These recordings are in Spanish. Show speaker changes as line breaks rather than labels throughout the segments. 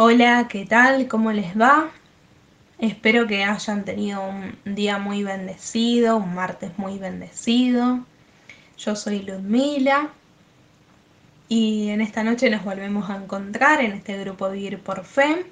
Hola, ¿qué tal? ¿Cómo les va? Espero que hayan tenido un día muy bendecido, un martes muy bendecido. Yo soy Ludmila y en esta noche nos volvemos a encontrar en este grupo Vivir por Fe.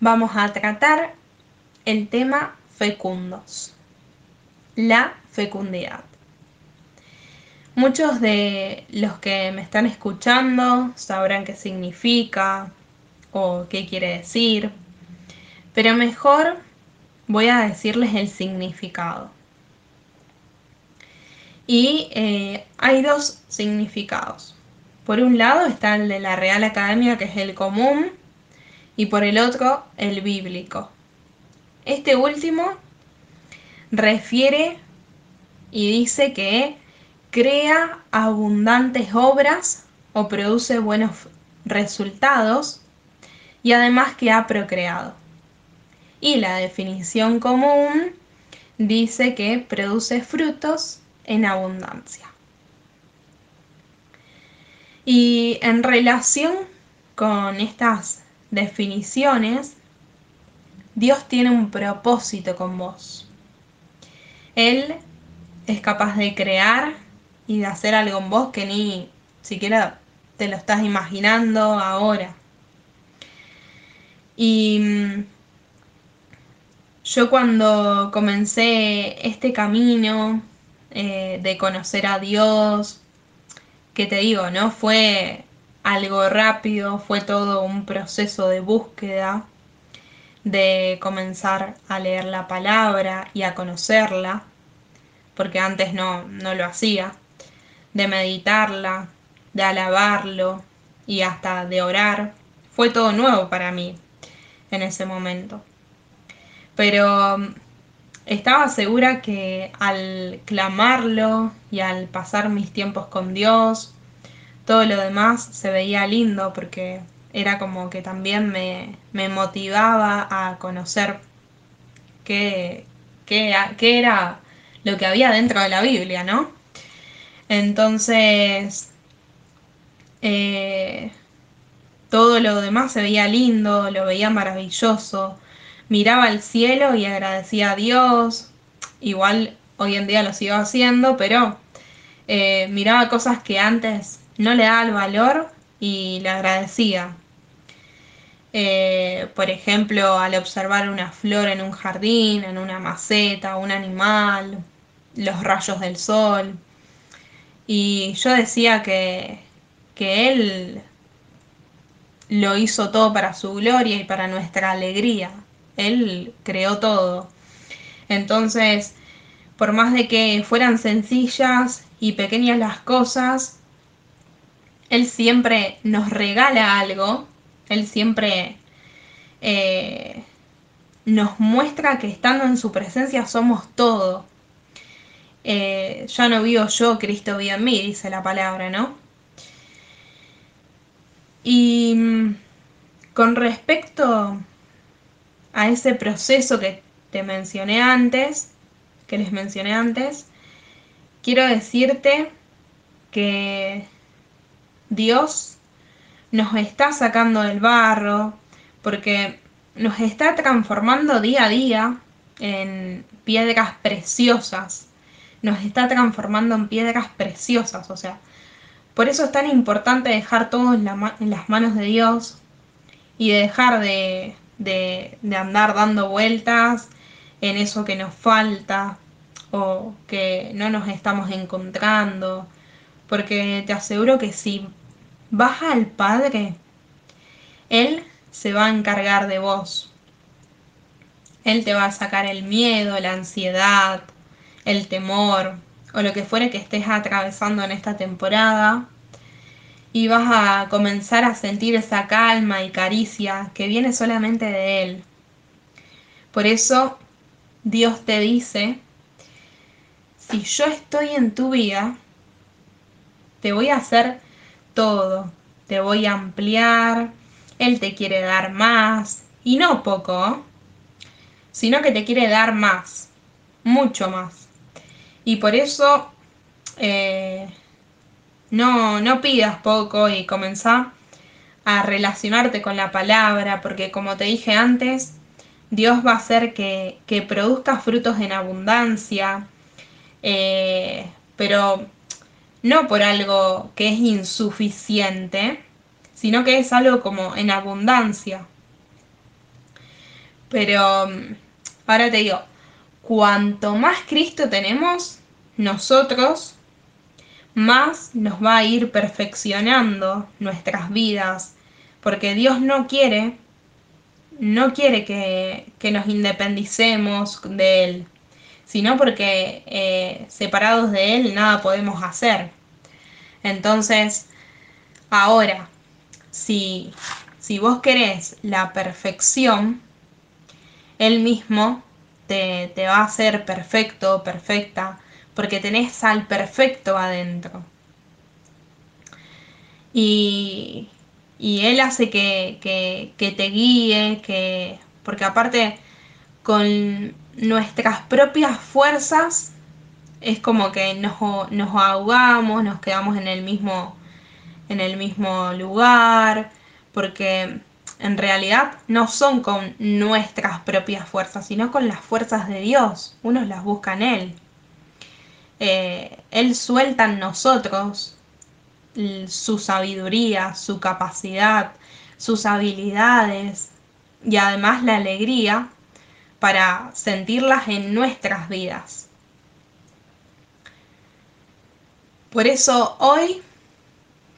Vamos a tratar el tema fecundos, la fecundidad. Muchos de los que me están escuchando sabrán qué significa o qué quiere decir, pero mejor voy a decirles el significado. Y eh, hay dos significados. Por un lado está el de la Real Academia, que es el común, y por el otro el bíblico. Este último refiere y dice que crea abundantes obras o produce buenos resultados y además que ha procreado. Y la definición común dice que produce frutos en abundancia. Y en relación con estas definiciones, Dios tiene un propósito con vos. Él es capaz de crear y de hacer algo en vos que ni siquiera te lo estás imaginando ahora. Y mm, yo cuando comencé este camino eh, de conocer a Dios, que te digo, no fue algo rápido, fue todo un proceso de búsqueda, de comenzar a leer la palabra y a conocerla, porque antes no, no lo hacía, de meditarla, de alabarlo y hasta de orar. Fue todo nuevo para mí en ese momento. Pero mm, estaba segura que al clamarlo y al pasar mis tiempos con Dios, todo lo demás se veía lindo porque era como que también me, motivaba a conocer qué, qué, qué, era lo que había dentro de la Biblia, ¿no? Entonces, eh, todo lo demás se veía lindo, lo veía maravilloso. Miraba al cielo y agradecía a Dios. Igual hoy en día lo sigo haciendo, pero eh, miraba cosas que antes no le daba el valor y le agradecía. Eh, por ejemplo, al observar una flor en un jardín, en una maceta, un animal, los rayos del sol. Y yo decía que, que él lo hizo todo para su gloria y para nuestra alegría. Él creó todo. Entonces, por más de que fueran sencillas y pequeñas las cosas, Él siempre nos regala algo, Él siempre eh, nos muestra que estando en su presencia somos todo. Eh, ya no vivo yo, Cristo vive en mí, dice la palabra, ¿no? Y mm, con respecto a ese proceso que te mencioné antes, que les mencioné antes, quiero decirte que Dios nos está sacando del barro porque nos está transformando día a día en piedras preciosas. Nos está transformando en piedras preciosas, o sea, por eso es tan importante dejar todo en, las manos de Dios y de dejar de, andar dando vueltas en eso que nos falta o que no nos estamos encontrando. Porque te aseguro que si vas al Padre, Él se va a encargar de vos. Él te va a sacar el miedo, la ansiedad, el temor, o lo que fuere que estés atravesando en esta temporada y vas a comenzar a sentir esa calma y caricia que viene solamente de Él. Por eso Dios te dice, si yo estoy en tu vida, te voy a hacer todo, te voy a ampliar, Él te quiere dar más, y no poco, sino que te quiere dar más, mucho más. Y por eso eh, no, no pidas poco y comenzá a relacionarte con la palabra, porque como te dije antes, Dios va a hacer que, que produzcas frutos en abundancia, eh, pero no por algo que es insuficiente, sino que es algo como en abundancia. Pero mm, ahora te digo, cuanto más Cristo tenemos, nosotros, más nos va a ir perfeccionando nuestras vidas, porque Dios no quiere, no quiere que, nos independicemos de Él, sino porque eh, separados de Él nada podemos hacer. Entonces, ahora, si, si vos querés la perfección, Él mismo te, te va a hacer perfecto, perfecta, porque tenés al perfecto adentro. Y, y Él hace que, que, te guíe, que, porque aparte con nuestras propias fuerzas es como que nos, nos ahogamos, nos quedamos en el mismo, en el mismo lugar, porque en realidad no son con nuestras propias fuerzas, sino con las fuerzas de Dios. Uno las busca en Él. Eh, él suelta en nosotros su sabiduría, su capacidad, sus habilidades y además la alegría para sentirlas en nuestras vidas. Por eso hoy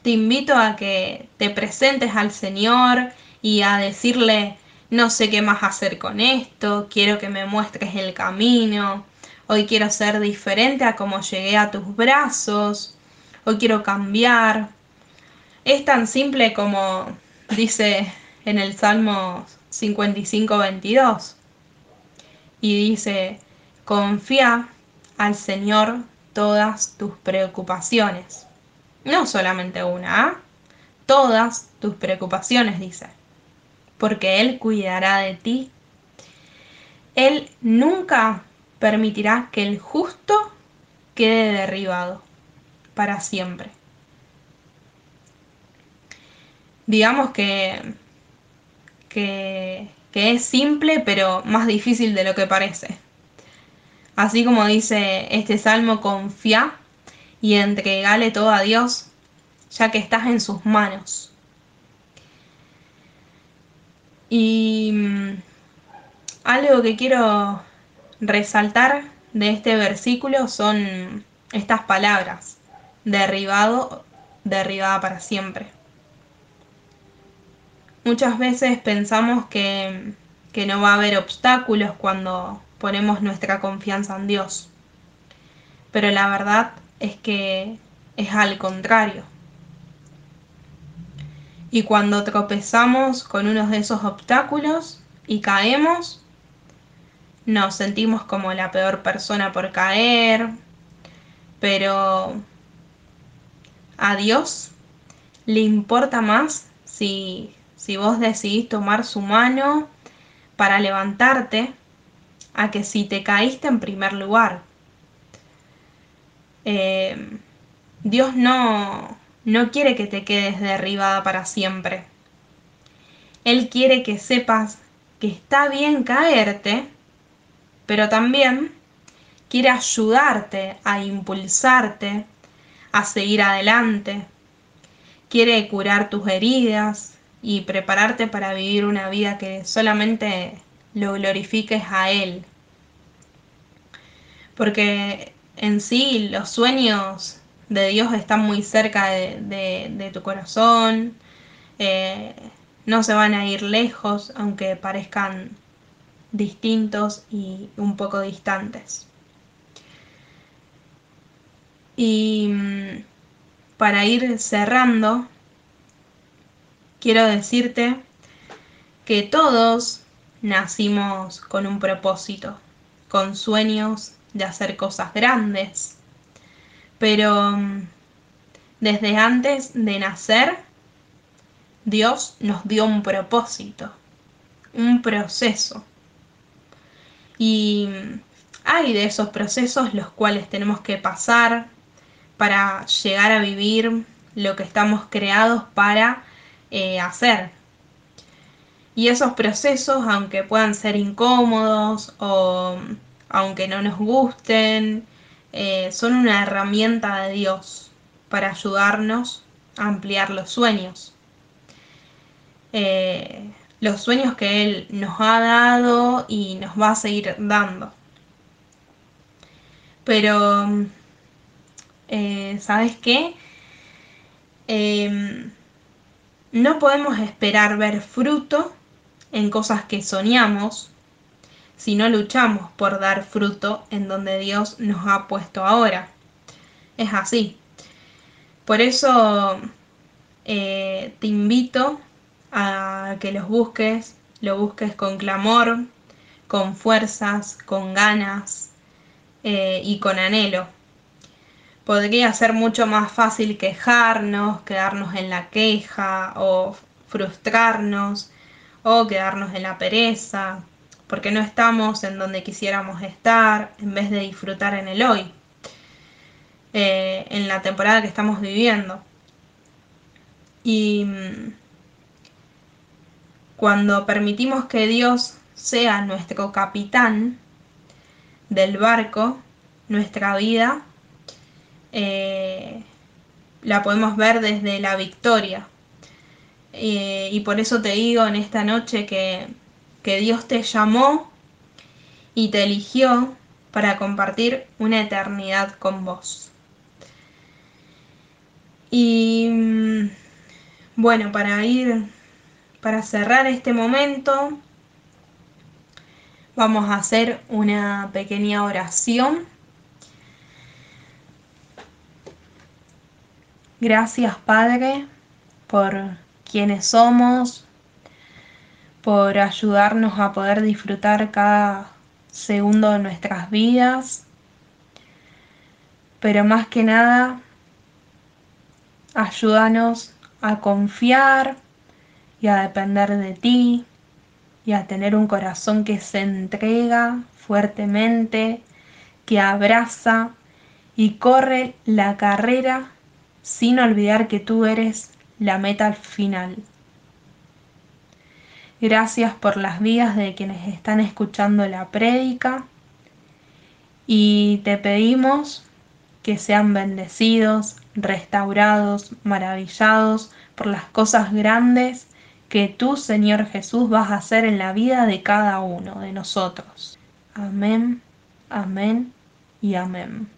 te invito a que te presentes al Señor y a decirle, no sé qué más hacer con esto, quiero que me muestres el camino, hoy quiero ser diferente a como llegué a tus brazos, hoy quiero cambiar. Es tan simple como dice en el Salmo 55, 22. Y dice, confía al Señor todas tus preocupaciones. No solamente una, ¿ah? todas tus preocupaciones, dice. Porque Él cuidará de ti. Él nunca permitirá que el justo quede derribado para siempre. Digamos que, que, es simple, pero más difícil de lo que parece. Así como dice este salmo, confía y entregale todo a Dios, ya que estás en sus manos. Y mm, algo que quiero resaltar de este versículo son estas palabras, derribado, derribada para siempre. Muchas veces pensamos que, que no va a haber obstáculos cuando ponemos nuestra confianza en Dios, pero la verdad es que es al contrario. Y cuando tropezamos con uno de esos obstáculos y caemos, nos sentimos como la peor persona por caer, pero a Dios le importa más si, si vos decidís tomar su mano para levantarte a que si te caíste en primer lugar. Eh, Dios no, no quiere que te quedes derribada para siempre. Él quiere que sepas que está bien caerte, pero también quiere ayudarte a impulsarte, a seguir adelante. Quiere curar tus heridas y prepararte para vivir una vida que solamente lo glorifiques a Él. Porque en sí los sueños de Dios están muy cerca de, tu corazón, eh, no se van a ir lejos, aunque parezcan distintos y un poco distantes. Y mm, para ir cerrando, quiero decirte que todos nacimos con un propósito, con sueños de hacer cosas grandes, pero mm, desde antes de nacer, Dios nos dio un propósito, un proceso. Y hay de esos procesos los cuales tenemos que pasar para llegar a vivir lo que estamos creados para eh, hacer. Y esos procesos, aunque puedan ser incómodos o aunque no nos gusten, eh, son una herramienta de Dios para ayudarnos a ampliar los sueños. Eh, los sueños que Él nos ha dado y nos va a seguir dando. Pero, eh, ¿sabes qué? Em, no podemos esperar ver fruto en cosas que soñamos si no luchamos por dar fruto en donde Dios nos ha puesto ahora. Es así. Por eso eh, te invito a que los busques, lo busques con clamor, con fuerzas, con ganas eh, y con anhelo. Podría ser mucho más fácil quejarnos, quedarnos en la queja o frustrarnos o quedarnos en la pereza, porque no estamos en donde quisiéramos estar en vez de disfrutar en el hoy, eh, en la temporada que estamos viviendo. Y mm, cuando permitimos que Dios sea nuestro capitán del barco, nuestra vida, eh, la podemos ver desde la victoria. Eh, y por eso te digo en esta noche que que Dios te llamó y te eligió para compartir una eternidad con vos. Y mm, bueno, para ir, para cerrar este momento, vamos a hacer una pequeña oración. Gracias Padre por quienes somos, por ayudarnos a poder disfrutar cada segundo de nuestras vidas, pero más que nada, ayúdanos a confiar y a depender de ti y a tener un corazón que se entrega fuertemente, que abraza y corre la carrera sin olvidar que tú eres la meta al final. Gracias por las vidas de quienes están escuchando la prédica y te pedimos que sean bendecidos, restaurados, maravillados por las cosas grandes que tú, Señor Jesús, vas a hacer en la vida de cada uno de nosotros. Amén, amén y amén.